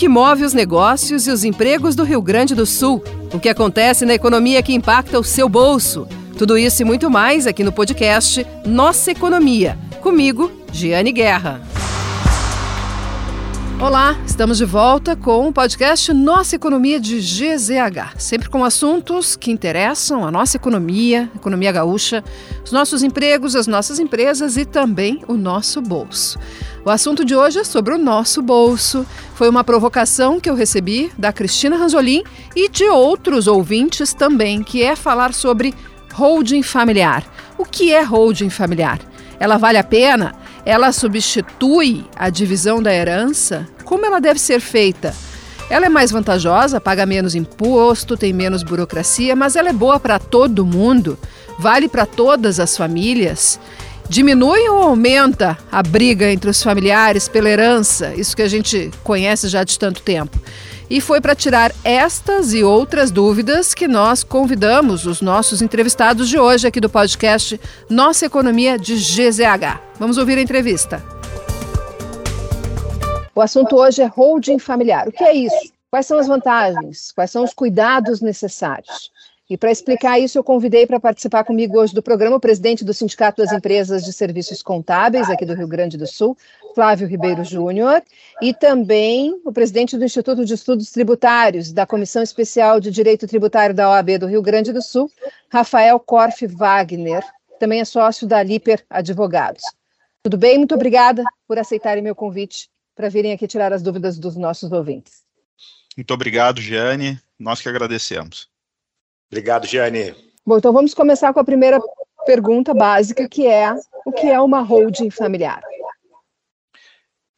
que move os negócios e os empregos do Rio Grande do Sul, o que acontece na economia que impacta o seu bolso. Tudo isso e muito mais aqui no podcast Nossa Economia. Comigo, Giane Guerra. Olá, estamos de volta com o podcast Nossa Economia de GZH, sempre com assuntos que interessam a nossa economia, economia gaúcha, os nossos empregos, as nossas empresas e também o nosso bolso. O assunto de hoje é sobre o nosso bolso. Foi uma provocação que eu recebi da Cristina Ranzolin e de outros ouvintes também, que é falar sobre holding familiar. O que é holding familiar? Ela vale a pena? Ela substitui a divisão da herança? Como ela deve ser feita? Ela é mais vantajosa, paga menos imposto, tem menos burocracia, mas ela é boa para todo mundo, vale para todas as famílias. Diminui ou aumenta a briga entre os familiares pela herança, isso que a gente conhece já de tanto tempo? E foi para tirar estas e outras dúvidas que nós convidamos os nossos entrevistados de hoje aqui do podcast Nossa Economia de GZH. Vamos ouvir a entrevista. O assunto hoje é holding familiar. O que é isso? Quais são as vantagens? Quais são os cuidados necessários? E para explicar isso, eu convidei para participar comigo hoje do programa o presidente do Sindicato das Empresas de Serviços Contábeis, aqui do Rio Grande do Sul, Flávio Ribeiro Júnior, e também o presidente do Instituto de Estudos Tributários, da Comissão Especial de Direito Tributário da OAB do Rio Grande do Sul, Rafael Korf Wagner, também é sócio da Liper Advogados. Tudo bem? Muito obrigada por aceitarem meu convite para virem aqui tirar as dúvidas dos nossos ouvintes. Muito obrigado, Giane. Nós que agradecemos. Obrigado, Giane. Bom, então vamos começar com a primeira pergunta básica, que é o que é uma holding familiar?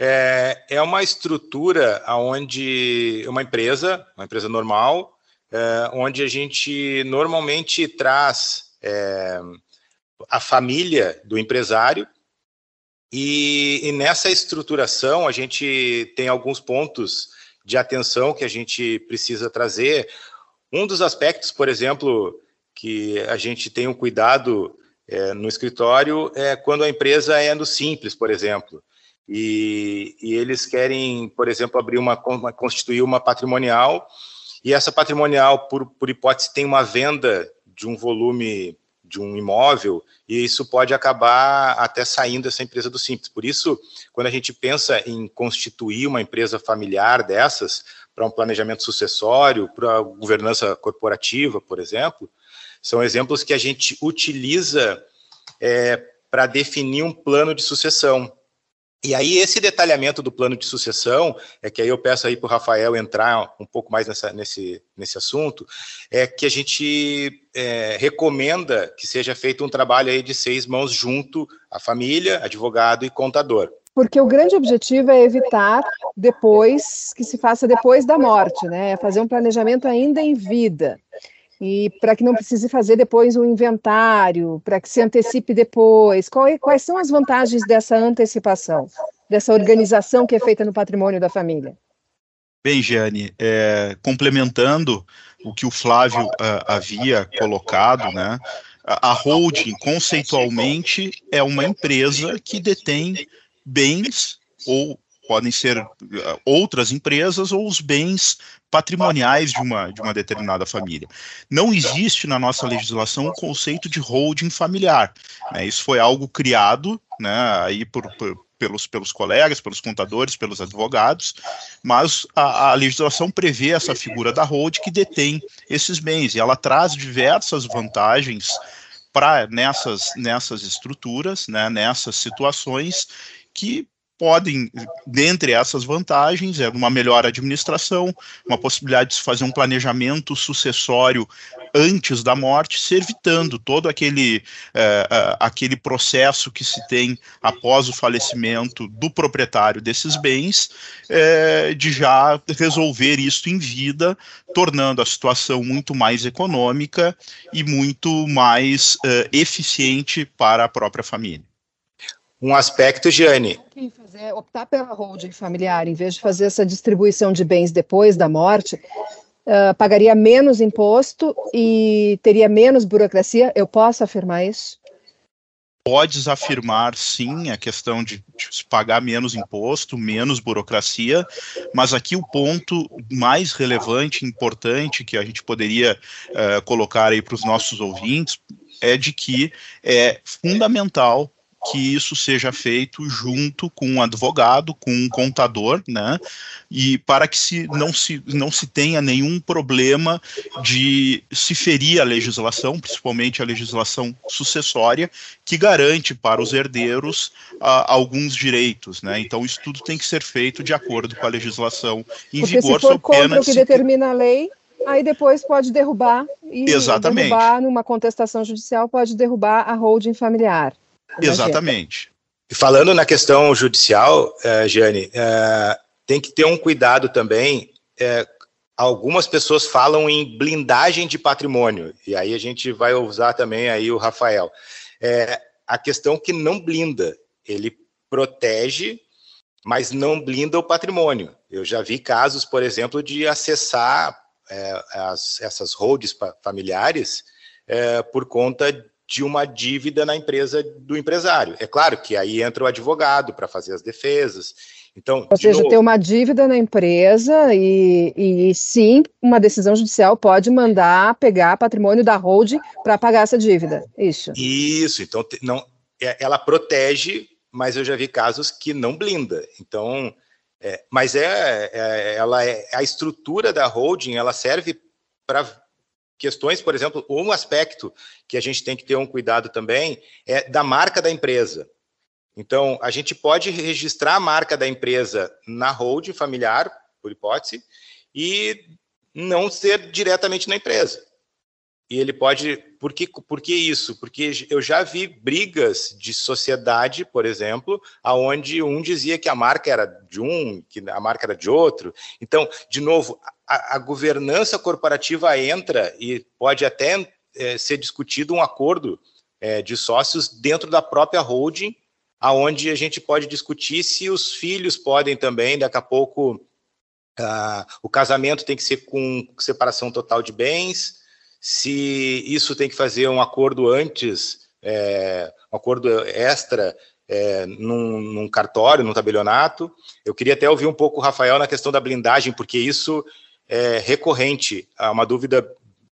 É, é uma estrutura onde uma empresa, uma empresa normal, é, onde a gente normalmente traz é, a família do empresário e, e, nessa estruturação a gente tem alguns pontos de atenção que a gente precisa trazer um dos aspectos, por exemplo, que a gente tem um cuidado é, no escritório é quando a empresa é no simples, por exemplo, e, e eles querem, por exemplo, abrir uma, constituir uma patrimonial, e essa patrimonial, por, por hipótese, tem uma venda de um volume de um imóvel, e isso pode acabar até saindo essa empresa do simples. Por isso, quando a gente pensa em constituir uma empresa familiar dessas, para um planejamento sucessório, para governança corporativa, por exemplo, são exemplos que a gente utiliza é, para definir um plano de sucessão. E aí, esse detalhamento do plano de sucessão, é que aí eu peço aí para o Rafael entrar um pouco mais nessa, nesse, nesse assunto, é que a gente é, recomenda que seja feito um trabalho aí de seis mãos junto à família, advogado e contador porque o grande objetivo é evitar depois que se faça depois da morte, né? É fazer um planejamento ainda em vida. E para que não precise fazer depois um inventário, para que se antecipe depois. É, quais são as vantagens dessa antecipação, dessa organização que é feita no patrimônio da família? Bem, Giane, é, complementando o que o Flávio uh, havia colocado, né? A holding, conceitualmente, é uma empresa que detém bens ou podem ser uh, outras empresas ou os bens patrimoniais de uma, de uma determinada família. Não existe na nossa legislação o conceito de holding familiar. Né? Isso foi algo criado né, aí por, por, pelos, pelos colegas, pelos contadores, pelos advogados, mas a, a legislação prevê essa figura da holding que detém esses bens e ela traz diversas vantagens para nessas, nessas estruturas, né, nessas situações que podem, dentre essas vantagens, é uma melhor administração, uma possibilidade de se fazer um planejamento sucessório antes da morte, se evitando todo aquele, é, é, aquele processo que se tem após o falecimento do proprietário desses bens, é, de já resolver isso em vida, tornando a situação muito mais econômica e muito mais eficiente para a própria família um aspecto, Giane. Quem fazer, optar pela holding familiar, em vez de fazer essa distribuição de bens depois da morte, uh, pagaria menos imposto e teria menos burocracia. Eu posso afirmar isso? podes afirmar sim a questão de, de pagar menos imposto, menos burocracia, mas aqui o ponto mais relevante, importante que a gente poderia uh, colocar aí para os nossos ouvintes é de que é fundamental que isso seja feito junto com um advogado, com um contador, né? E para que se não se não se tenha nenhum problema de se ferir a legislação, principalmente a legislação sucessória, que garante para os herdeiros uh, alguns direitos, né? Então isso tudo tem que ser feito de acordo com a legislação em Porque vigor. Se for contra o que determina a lei, aí depois pode derrubar e Exatamente. derrubar numa contestação judicial pode derrubar a holding familiar. Exatamente. E falando na questão judicial, eh, Jane, eh, tem que ter um cuidado também. Eh, algumas pessoas falam em blindagem de patrimônio, e aí a gente vai usar também aí o Rafael. a questão que não blinda, ele protege, mas não blinda o patrimônio. Eu já vi casos, por exemplo, de acessar as, essas holds familiares por conta de uma dívida na empresa do empresário. É claro que aí entra o advogado para fazer as defesas. Então, Ou seja, novo... ter uma dívida na empresa e, e sim, uma decisão judicial pode mandar pegar patrimônio da holding para pagar essa dívida. Isso. Isso. Então, não, é, ela protege, mas eu já vi casos que não blinda. Então, é, mas é, é, ela é a estrutura da holding, ela serve para questões, por exemplo, um aspecto que a gente tem que ter um cuidado também é da marca da empresa. Então, a gente pode registrar a marca da empresa na holding familiar, por hipótese, e não ser diretamente na empresa. E ele pode. Por que, por que isso? Porque eu já vi brigas de sociedade, por exemplo, aonde um dizia que a marca era de um, que a marca era de outro. Então, de novo, a, governança corporativa entra e pode até é, ser discutido um acordo é, de sócios dentro da própria holding, aonde a gente pode discutir se os filhos podem também, daqui a pouco, uh, o casamento tem que ser com separação total de bens, se isso tem que fazer um acordo antes, é, um acordo extra é, num, num, cartório, num tabelionato. Eu queria até ouvir um pouco o Rafael na questão da blindagem, porque isso é recorrente, uma dúvida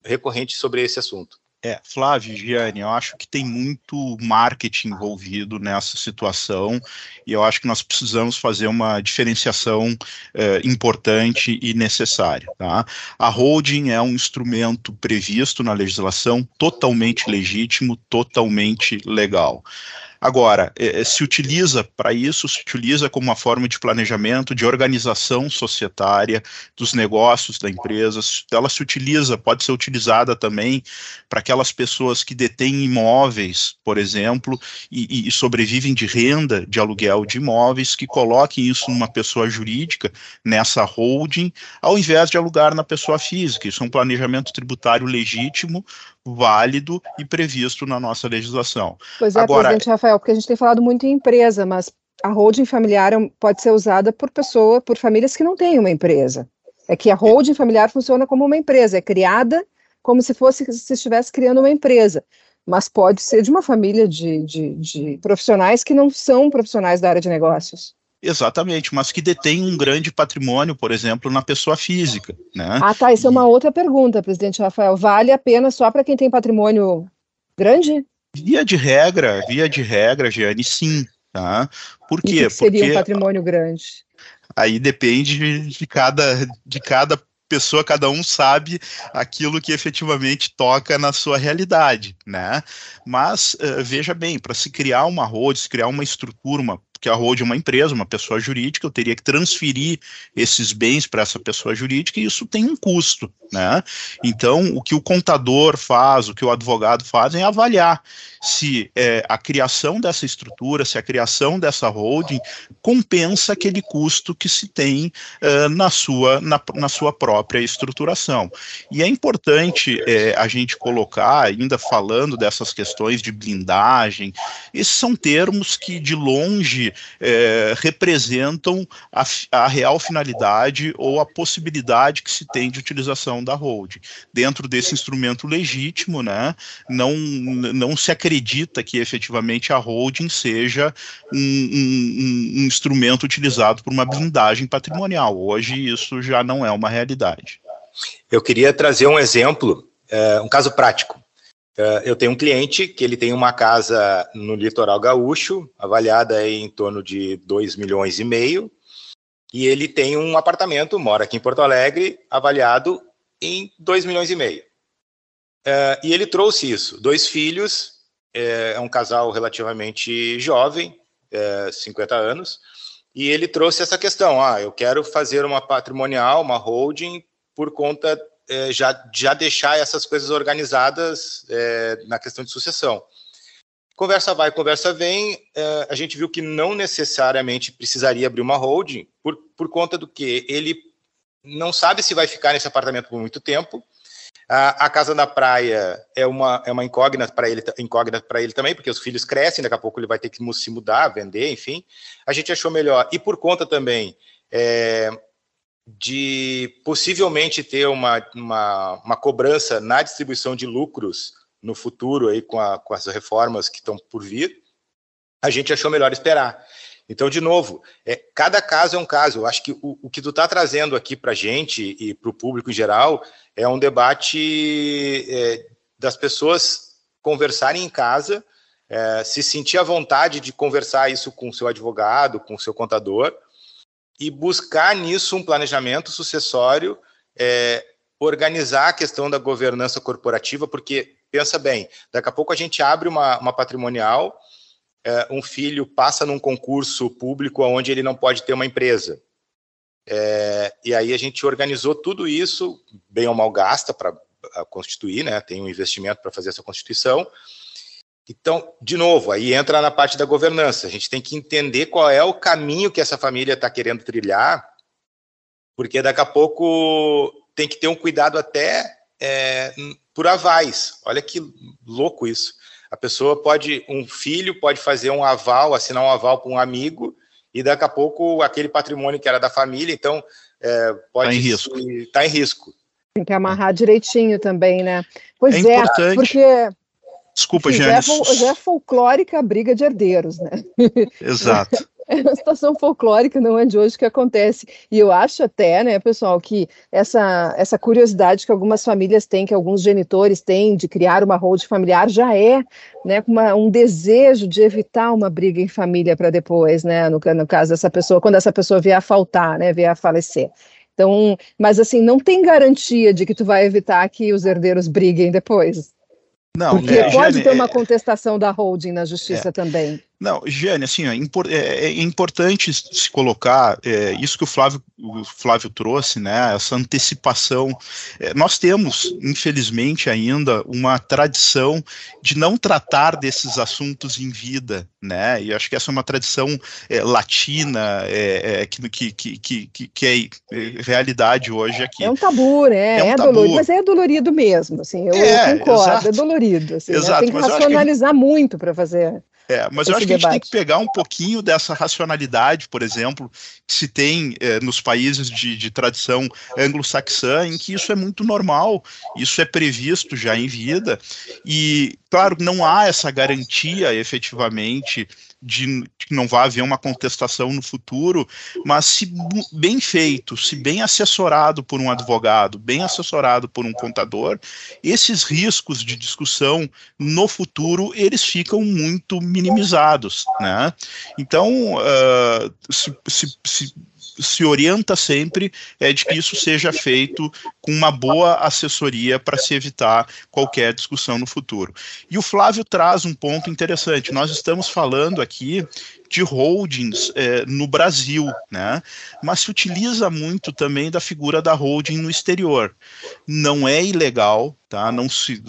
recorrente sobre esse assunto. É, Flávio, Gianni, eu acho que tem muito marketing envolvido nessa situação e eu acho que nós precisamos fazer uma diferenciação é, importante e necessária. Tá? A holding é um instrumento previsto na legislação totalmente legítimo, totalmente legal. Agora, é, se utiliza para isso, se utiliza como uma forma de planejamento, de organização societária dos negócios da empresa, ela se utiliza, pode ser utilizada também para aquelas pessoas que detêm imóveis, por exemplo, e, e, sobrevivem de renda de aluguel de imóveis, que coloquem isso numa pessoa jurídica, nessa holding, ao invés de alugar na pessoa física. Isso é um planejamento tributário legítimo, válido e previsto na nossa legislação. Pois é, Agora, presidente Rafael, porque a gente tem falado muito em empresa, mas a holding familiar é pode ser usada por pessoa, por famílias que não têm uma empresa. É que a holding familiar funciona como uma empresa, é criada como se fosse se estivesse criando uma empresa, mas pode ser de uma família de, de, de profissionais que não são profissionais da área de negócios. Exatamente, mas que detém um grande patrimônio, por exemplo, na pessoa física. Né? Ah, tá. Isso e... é uma outra pergunta, presidente Rafael. Vale a pena só para quem tem patrimônio grande? Via de regra, via de regra, Giane, sim. Tá? Por quê? que seria Porque um patrimônio grande? Aí depende de cada, de cada pessoa, cada um sabe aquilo que efetivamente toca na sua realidade, né? Mas uh, veja bem, para se criar uma road, se criar uma estrutura, uma que a Road é uma empresa, uma pessoa jurídica, eu teria que transferir esses bens para essa pessoa jurídica e isso tem um custo, né? Então, o que o contador faz, o que o advogado faz é avaliar se é, a criação dessa estrutura, se a criação dessa holding compensa aquele custo que se tem uh, na, sua, na, na, sua própria estruturação. E é importante é, a gente colocar, ainda falando dessas questões de blindagem, esses são termos que de longe é, representam a, a, real finalidade ou a possibilidade que se tem de utilização da holding. Dentro desse instrumento legítimo, né, não, não se acredita que efetivamente a holding seja um, um, um instrumento utilizado por uma blindagem patrimonial. Hoje isso já não é uma realidade. Eu queria trazer um exemplo, é, um caso prático. É, eu tenho um cliente que ele tem uma casa no litoral gaúcho, avaliada em torno de 2 milhões e meio, e ele tem um apartamento, mora aqui em Porto Alegre, avaliado em 2 milhões e meio. É, e ele trouxe isso, dois filhos, é um casal relativamente jovem, 50 anos, e ele trouxe essa questão, ah, eu quero fazer uma patrimonial, uma holding, por conta é, já, já deixar essas coisas organizadas é, na questão de sucessão. Conversa vai, conversa vem, é, a gente viu que não necessariamente precisaria abrir uma holding, por, por conta do que ele não sabe se vai ficar nesse apartamento por muito tempo. A, a casa da praia é uma, é uma incógnita para ele, incógnita para ele também, porque os filhos crescem, daqui a pouco ele vai ter que se mudar, vender, enfim. A gente achou melhor. E por conta também é, de possivelmente ter uma, uma, uma, cobrança na distribuição de lucros no futuro aí com, a, com as reformas que estão por vir, a gente achou melhor esperar. Então, de novo, é, cada caso é um caso. Eu acho que o, o que tu está trazendo aqui para a gente e para o público em geral é um debate é, das pessoas conversarem em casa, é, se sentir à vontade de conversar isso com o seu advogado, com o seu contador, e buscar nisso um planejamento sucessório, é, organizar a questão da governança corporativa, porque, pensa bem, daqui a pouco a gente abre uma, uma patrimonial, é, um filho passa num concurso público onde ele não pode ter uma empresa. É, e aí a gente organizou tudo isso, bem ou mal gasta para constituir, né? tem um investimento para fazer essa constituição, então, de novo, aí entra na parte da governança. A gente tem que entender qual é o caminho que essa família está querendo trilhar, porque daqui a pouco tem que ter um cuidado até é, por avais. Olha que louco isso. A pessoa pode, um filho pode fazer um aval, assinar um aval para um amigo, e daqui a pouco aquele patrimônio que era da família, então é, pode estar tá em risco. Tá em risco. Tem que amarrar direitinho também, né? Pois é, é porque Desculpa, Sim, Já é, já é folclórica a briga de herdeiros, né? Exato. É uma situação folclórica, não é de hoje que acontece. E eu acho até, né, pessoal, que essa, essa curiosidade que algumas famílias têm, que alguns genitores têm de criar uma holding familiar, já é né, uma, um desejo de evitar uma briga em família para depois, né, no, no caso dessa pessoa, quando essa pessoa vier a faltar, né, vier a falecer. Então, mas assim, não tem garantia de que tu vai evitar que os herdeiros briguem depois. Não, Porque é, pode ter uma contestação da holding na justiça é, também. Não, Giane, assim, é, é, é, importante se colocar é, isso que o Flávio, o Flávio trouxe, né, essa antecipação. É, nós temos, infelizmente, ainda uma tradição de não tratar desses assuntos em vida, né, e acho que essa é uma tradição é, latina é, que, que, que, que, que é realidade hoje aqui. É um tabu, né, é, um tabu. dolorido, mas é dolorido mesmo, assim, eu, eu concordo, exato. é dolorido, assim, exato, né? tem que racionalizar que... muito para fazer é, mas eu acho que a gente tem que pegar um pouquinho dessa racionalidade, por exemplo, que se tem é, nos países de, de tradição anglo-saxã, em que isso é muito normal, isso é previsto já em vida, e, claro, não há essa garantia efetivamente de que não vai haver uma contestação no futuro, mas se bem feito, se bem assessorado por um advogado, bem assessorado por um contador, esses riscos de discussão no futuro eles ficam muito minimizados, né? Então, uh, se, se, se se orienta sempre é de que isso seja feito com uma boa assessoria para se evitar qualquer discussão no futuro. E o Flávio traz um ponto interessante. Nós estamos falando aqui de holdings é, no Brasil, né? Mas se utiliza muito também da figura da holding no exterior. Não é ilegal, tá? Não se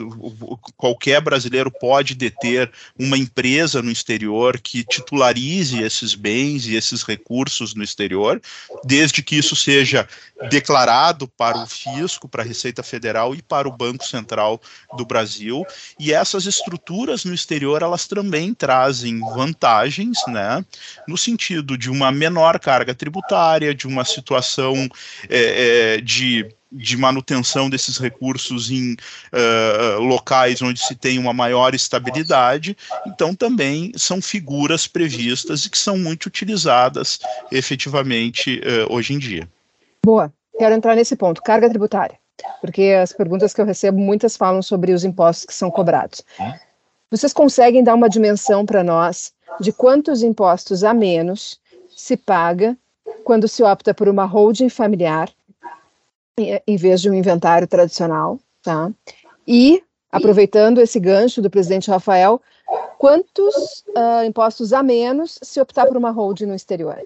qualquer brasileiro pode deter uma empresa no exterior que titularize esses bens e esses recursos no exterior, desde que isso seja declarado para o fisco, para a Receita Federal e para o Banco Central do Brasil. E essas estruturas no exterior elas também trazem vantagens, né? Né? No sentido de uma menor carga tributária, de uma situação é, é, de de manutenção desses recursos em uh, locais onde se tem uma maior estabilidade, então também são figuras previstas e que são muito utilizadas efetivamente uh, hoje em dia. Boa, quero entrar nesse ponto, carga tributária, porque as perguntas que eu recebo, muitas falam sobre os impostos que são cobrados. Vocês conseguem dar uma dimensão para nós de quantos impostos a menos se paga quando se opta por uma holding familiar em vez de um inventário tradicional, tá? E, aproveitando esse gancho do presidente Rafael, quantos uh, impostos a menos se optar por uma holding no exterior?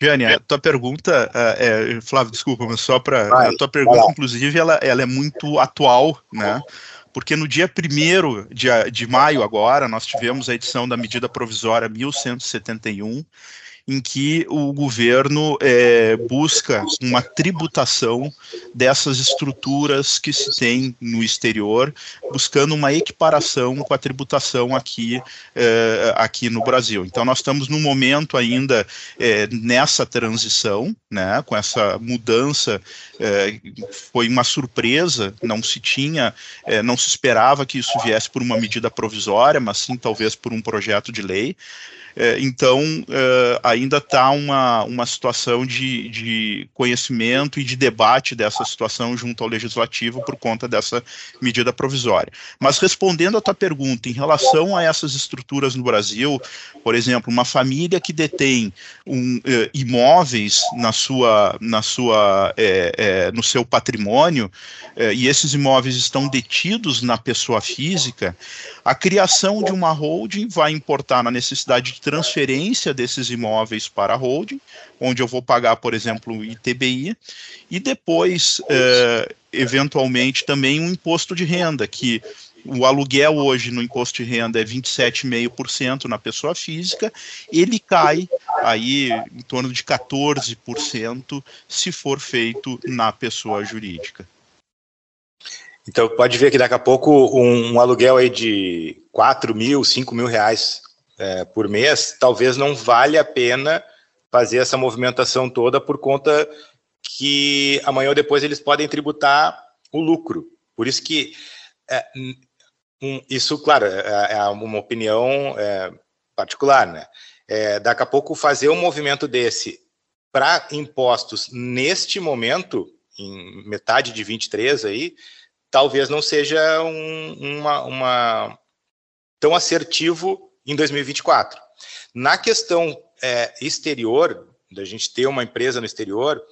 Jane, a tua pergunta, uh, é, Flávio, desculpa, mas só para a tua pergunta, inclusive, ela, ela é muito atual, né? Porque no dia 1 de, de maio, agora, nós tivemos a edição da medida provisória 1171, em que o governo é, busca uma tributação dessas estruturas que se tem no exterior, buscando uma equiparação com a tributação aqui, é, aqui no Brasil. Então, nós estamos num momento ainda é, nessa transição, né, com essa mudança, é, foi uma surpresa, não se tinha, é, não se esperava que isso viesse por uma medida provisória, mas sim talvez por um projeto de lei. É, então, é, ainda está uma, uma situação de, de conhecimento e de debate dessa situação junto ao Legislativo por conta dessa medida provisória. Mas respondendo a tua pergunta, em relação a essas estruturas no Brasil, por exemplo, uma família que detém um, uh, imóveis na sua, na sua, é, é, no seu patrimônio, é, e esses imóveis estão detidos na pessoa física, a criação de uma holding vai importar na necessidade de transferência desses imóveis para a holding, onde eu vou pagar, por exemplo, o ITBI, e depois, eh, eventualmente, também um imposto de renda, que o aluguel hoje no imposto de renda é 27,5% na pessoa física, ele cai aí em torno de 14% se for feito na pessoa jurídica. Então pode ver que daqui a pouco um, um aluguel aí de 4 mil, 5 mil reais é, por mês, talvez não valha a pena fazer essa movimentação toda por conta que amanhã ou depois eles podem tributar o lucro. Por isso que é, um, isso, claro, é, é uma opinião é, particular, né? É, daqui a pouco fazer um movimento desse para impostos neste momento, em metade de 23 aí, talvez não seja um, uma, uma, tão assertivo em 2024. Na questão é, exterior, da gente ter uma empresa no exterior,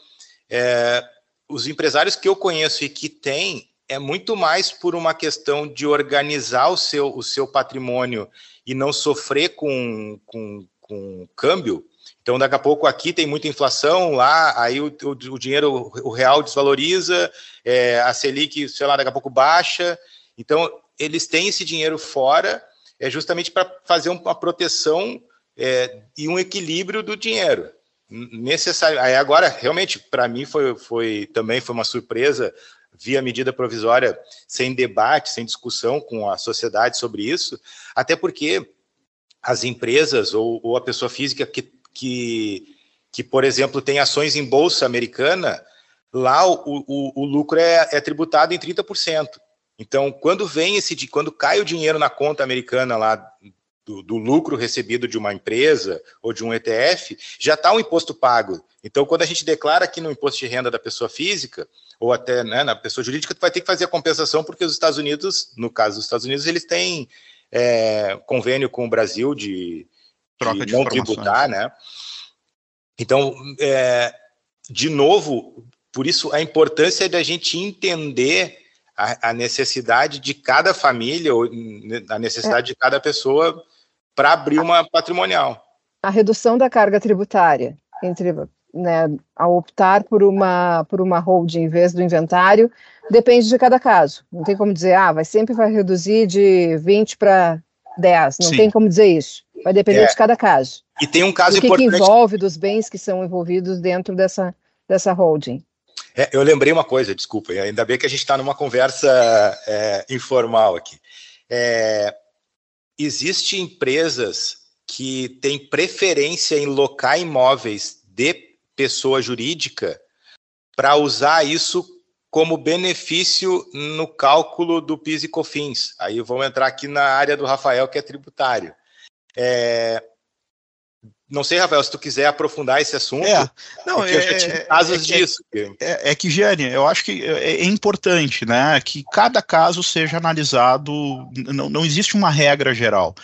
é, os empresários que eu conheço e que têm é muito mais por uma questão de organizar o seu, o seu patrimônio e não sofrer com, com, com câmbio, então, daqui a pouco aqui tem muita inflação, lá aí o, o, o dinheiro, o real desvaloriza, é, a Selic, sei lá, daqui a pouco baixa. Então, eles têm esse dinheiro fora, é justamente para fazer uma proteção é, e um equilíbrio do dinheiro necessário. Aí agora, realmente, para mim foi, foi também foi uma surpresa via medida provisória sem debate, sem discussão com a sociedade sobre isso, até porque as empresas ou, ou a pessoa física que que, que, por exemplo, tem ações em bolsa americana, lá o, o, o lucro é, é, tributado em 30%. Então, quando vem esse, quando cai o dinheiro na conta americana lá do, do lucro recebido de uma empresa ou de um ETF, já está um imposto pago. Então, quando a gente declara aqui no imposto de renda da pessoa física, ou até né, na pessoa jurídica, tu vai ter que fazer a compensação, porque os Estados Unidos, no caso dos Estados Unidos, eles têm é, convênio com o Brasil de, troca de, não tributar, né? Então, é, de novo, por isso a importância da gente entender a, a necessidade de cada família ou a necessidade é. de cada pessoa para abrir uma patrimonial. A redução da carga tributária entre né, ao optar por uma por uma holding em vez do inventário depende de cada caso. Não tem como dizer, ah, vai sempre vai reduzir de 20 para 10. Não Sim. tem como dizer isso. Vai depender é. de cada caso. E tem um caso o que importante. que envolve dos bens que são envolvidos dentro dessa, dessa holding. É, eu lembrei uma coisa, desculpa, ainda bem que a gente está numa conversa é, informal aqui. É, Existem empresas que tem preferência em locar imóveis de pessoa jurídica para usar isso como benefício no cálculo do PIS e COFINS. Aí vamos entrar aqui na área do Rafael, que é tributário. É... Não sei, Rafael, se tu quiser aprofundar esse assunto. É, não, é, eu já tive é, casos é, disso. É, é, que, Giane, eu acho que é, é, importante, né, que cada caso seja analisado, não, não existe uma regra geral.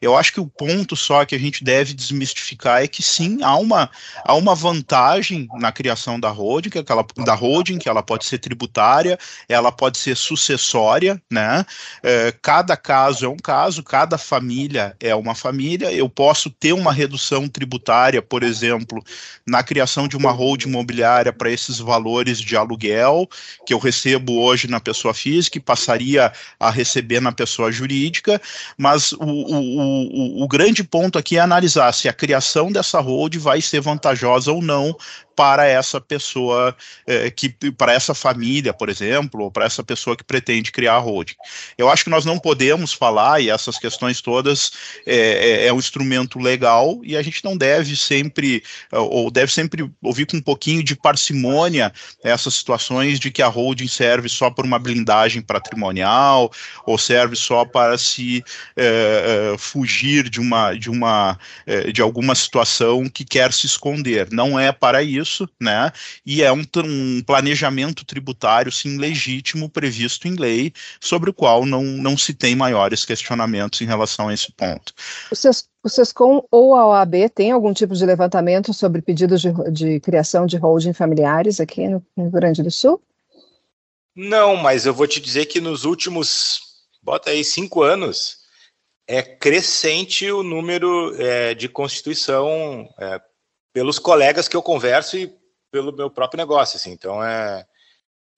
Eu acho que o ponto só que a gente deve desmistificar é que sim, há uma, há uma vantagem na criação da holding, que ela, da holding, que ela pode ser tributária, ela pode ser sucessória, né? É, cada caso é um caso, cada família é uma família. Eu posso ter uma redução tributária, por exemplo, na criação de uma holding imobiliária para esses valores de aluguel que eu recebo hoje na pessoa física e passaria a receber na pessoa jurídica, mas o, o o, grande ponto aqui é analisar se a criação dessa hold vai ser vantajosa ou não para essa pessoa, é, que para essa família, por exemplo, ou para essa pessoa que pretende criar a holding. Eu acho que nós não podemos falar, e essas questões todas é, é, um instrumento legal, e a gente não deve sempre, ou deve sempre ouvir com um pouquinho de parcimônia essas situações de que a holding serve só por uma blindagem patrimonial, ou serve só para se fugir de uma, de uma, de alguma situação que quer se esconder. Não é para isso isso, né? E é um, um, planejamento tributário, sim, legítimo, previsto em lei, sobre o qual não, não se tem maiores questionamentos em relação a esse ponto. O, Ses, o SESCOM ou a OAB tem algum tipo de levantamento sobre pedidos de, de criação de holding familiares aqui no, no Rio Grande do Sul? Não, mas eu vou te dizer que nos últimos, bota aí, cinco anos, é crescente o número é, de constituição é, pelos colegas que eu converso e pelo meu próprio negócio, assim. Então, é,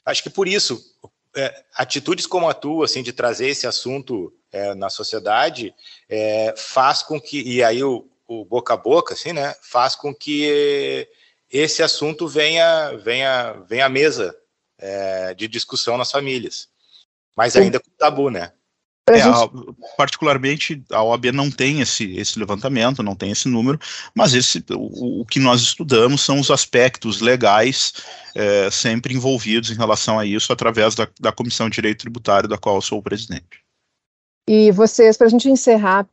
acho que por isso, é, atitudes como a tua, assim, de trazer esse assunto é, na sociedade, é, faz com que, e aí o, o, boca a boca, assim, né, faz com que esse assunto venha, venha, venha à mesa é, de discussão nas famílias. Mas ainda com tabu, né? É, gente... a, particularmente, a OAB não tem esse, esse levantamento, não tem esse número, mas esse, o, o que nós estudamos são os aspectos legais é, sempre envolvidos em relação a isso, através da, da Comissão de Direito Tributário, da qual eu sou o presidente. E vocês, para a gente encerrar,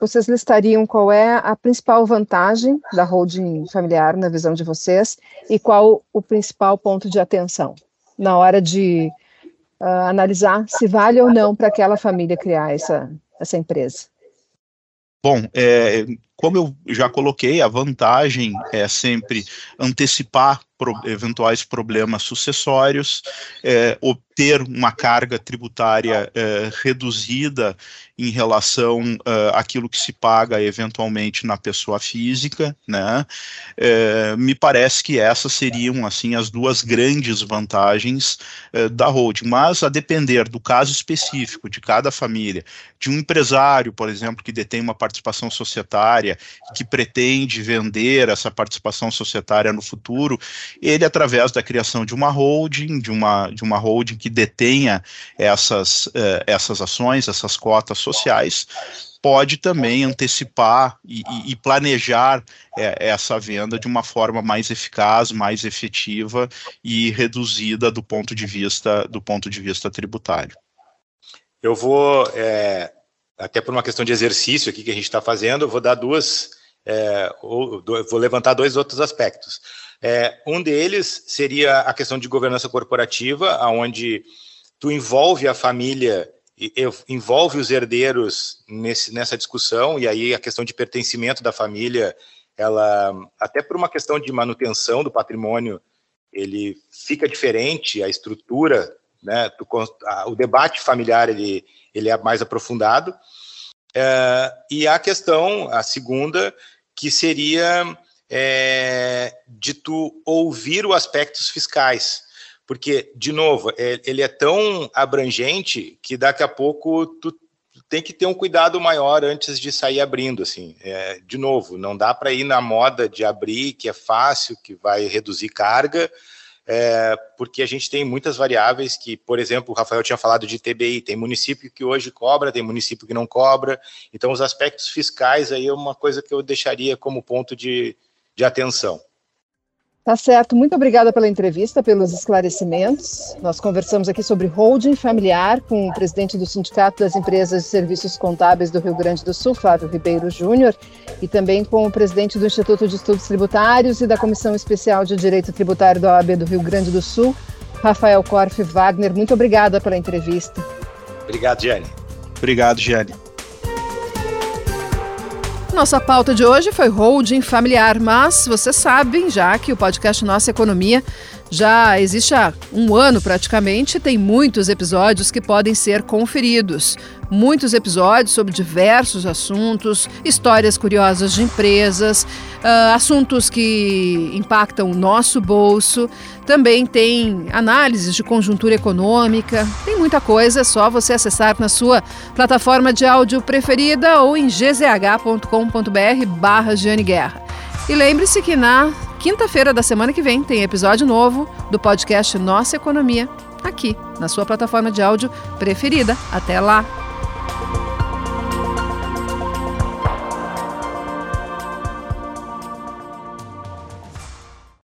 vocês listariam qual é a principal vantagem da holding familiar na visão de vocês e qual o principal ponto de atenção na hora de uh, analisar se vale ou não para aquela família criar essa, essa empresa. Bom, é, como eu já coloquei, a vantagem é sempre antecipar pro, eventuais problemas sucessórios, é, obter uma carga tributária é, reduzida em relação uh, àquilo que se paga eventualmente na pessoa física, né? É, me parece que essas seriam assim as duas grandes vantagens uh, da holding, mas a depender do caso específico de cada família, de um empresário, por exemplo, que detém uma participação societária, que pretende vender essa participação societária no futuro, ele através da criação de uma holding, de uma de uma holding que detenha essas uh, essas ações, essas cotas sociais, pode também antecipar e, e planejar é, essa venda de uma forma mais eficaz, mais efetiva e reduzida do ponto de vista do ponto de vista tributário. Eu vou é, até por uma questão de exercício aqui que a gente está fazendo, vou dar duas, é, ou, vou levantar dois outros aspectos. É, um deles seria a questão de governança corporativa, onde tu envolve a família envolve os herdeiros nesse, nessa discussão, e aí a questão de pertencimento da família, ela, até por uma questão de manutenção do patrimônio, ele fica diferente, a estrutura, né, o debate familiar, ele, ele é mais aprofundado, é, e a questão, a segunda, que seria é, de tu ouvir os aspectos fiscais, porque, de novo, é, ele é tão abrangente que daqui a pouco tu tem que ter um cuidado maior antes de sair abrindo, assim. É, de novo, não dá para ir na moda de abrir, que é fácil, que vai reduzir carga, é, porque a gente tem muitas variáveis que, por exemplo, o Rafael tinha falado de TBI, tem município que hoje cobra, tem município que não cobra, então os aspectos fiscais aí é uma coisa que eu deixaria como ponto de, de atenção. Tá certo. Muito obrigada pela entrevista, pelos esclarecimentos. Nós conversamos aqui sobre holding familiar com o presidente do Sindicato das Empresas de Serviços Contábeis do Rio Grande do Sul, Flávio Ribeiro Júnior, e também com o presidente do Instituto de Estudos Tributários e da Comissão Especial de Direito Tributário da OAB do Rio Grande do Sul, Rafael Corf Wagner. Muito obrigada pela entrevista. Obrigado, Gianni. Obrigado, Gianni. Nossa pauta de hoje foi holding familiar, mas vocês sabem já que o podcast Nossa Economia já existe há um ano praticamente, tem muitos episódios que podem ser conferidos. Muitos episódios sobre diversos assuntos, histórias curiosas de empresas, uh, assuntos que impactam o nosso bolso. Também tem análises de conjuntura econômica. Tem muita coisa, é só você acessar na sua plataforma de áudio preferida ou em gzh.com.br barra Guerra. E lembre-se que na quinta-feira da semana que vem tem episódio novo do podcast Nossa Economia, aqui na sua plataforma de áudio preferida. Até lá!